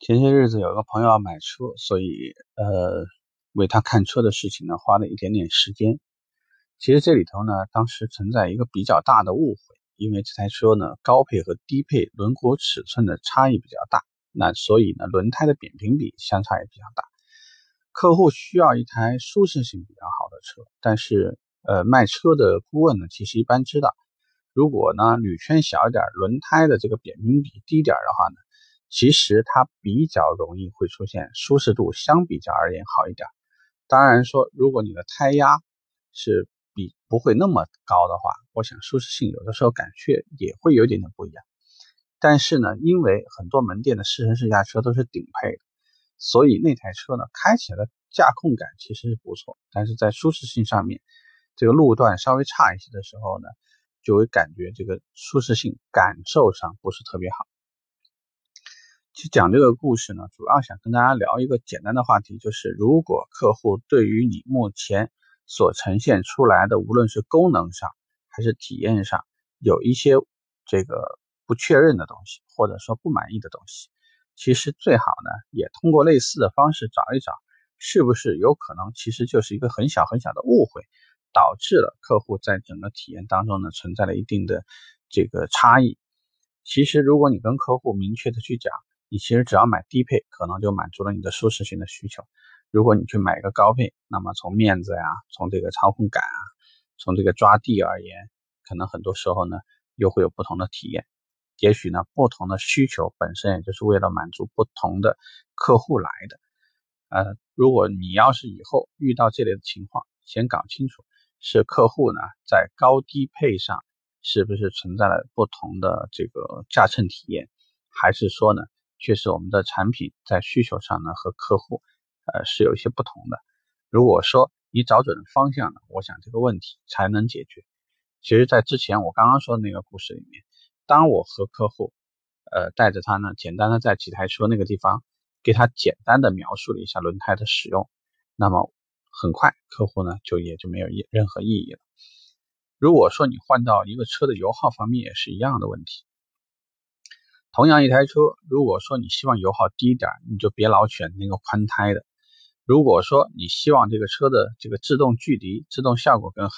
前些日子有个朋友要买车，所以呃为他看车的事情呢花了一点点时间。其实这里头呢，当时存在一个比较大的误会，因为这台车呢高配和低配轮毂尺寸的差异比较大，那所以呢轮胎的扁平比相差也比较大。客户需要一台舒适性比较好的车，但是呃卖车的顾问呢其实一般知道，如果呢铝圈小一点，轮胎的这个扁平比低点的话呢。其实它比较容易会出现舒适度相比较而言好一点。当然说，如果你的胎压是比不会那么高的话，我想舒适性有的时候感觉也会有点点不一样。但是呢，因为很多门店的试乘试驾车都是顶配的，所以那台车呢开起来的驾控感其实是不错。但是在舒适性上面，这个路段稍微差一些的时候呢，就会感觉这个舒适性感受上不是特别好。去讲这个故事呢，主要想跟大家聊一个简单的话题，就是如果客户对于你目前所呈现出来的，无论是功能上还是体验上，有一些这个不确认的东西，或者说不满意的东西，其实最好呢，也通过类似的方式找一找，是不是有可能其实就是一个很小很小的误会，导致了客户在整个体验当中呢存在了一定的这个差异。其实如果你跟客户明确的去讲，你其实只要买低配，可能就满足了你的舒适性的需求。如果你去买一个高配，那么从面子呀，从这个操控感啊，从这个抓地而言，可能很多时候呢，又会有不同的体验。也许呢，不同的需求本身也就是为了满足不同的客户来的。呃，如果你要是以后遇到这类的情况，先搞清楚是客户呢在高低配上是不是存在了不同的这个驾乘体验，还是说呢？确实，我们的产品在需求上呢和客户，呃是有一些不同的。如果说你找准了方向呢，我想这个问题才能解决。其实，在之前我刚刚说的那个故事里面，当我和客户，呃带着他呢，简单的在几台车那个地方给他简单的描述了一下轮胎的使用，那么很快客户呢就也就没有任何意义了。如果说你换到一个车的油耗方面也是一样的问题。同样一台车，如果说你希望油耗低一点，你就别老选那个宽胎的。如果说你希望这个车的这个制动距离、制动效果更好，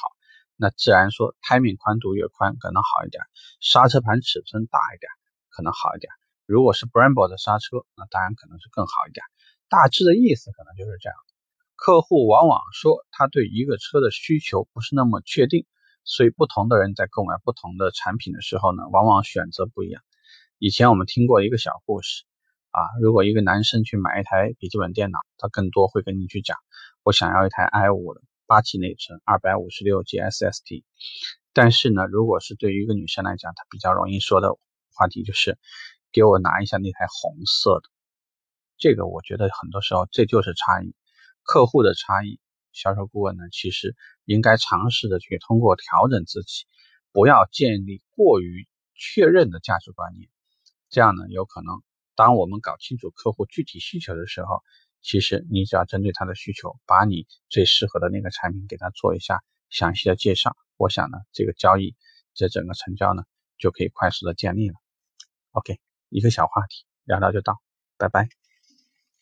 那自然说胎面宽度越宽可能好一点，刹车盘尺寸大一点可能好一点。如果是 Brembo 的刹车，那当然可能是更好一点。大致的意思可能就是这样。客户往往说他对一个车的需求不是那么确定，所以不同的人在购买不同的产品的时候呢，往往选择不一样。以前我们听过一个小故事，啊，如果一个男生去买一台笔记本电脑，他更多会跟你去讲，我想要一台 i5 的八 G 内存，二百五十六 G SSD。但是呢，如果是对于一个女生来讲，她比较容易说的话题就是，给我拿一下那台红色的。这个我觉得很多时候这就是差异，客户的差异。销售顾问呢，其实应该尝试着去通过调整自己，不要建立过于确认的价值观念。这样呢，有可能，当我们搞清楚客户具体需求的时候，其实你只要针对他的需求，把你最适合的那个产品给他做一下详细的介绍，我想呢，这个交易，这整个成交呢，就可以快速的建立了。OK，一个小话题聊聊就到，拜拜。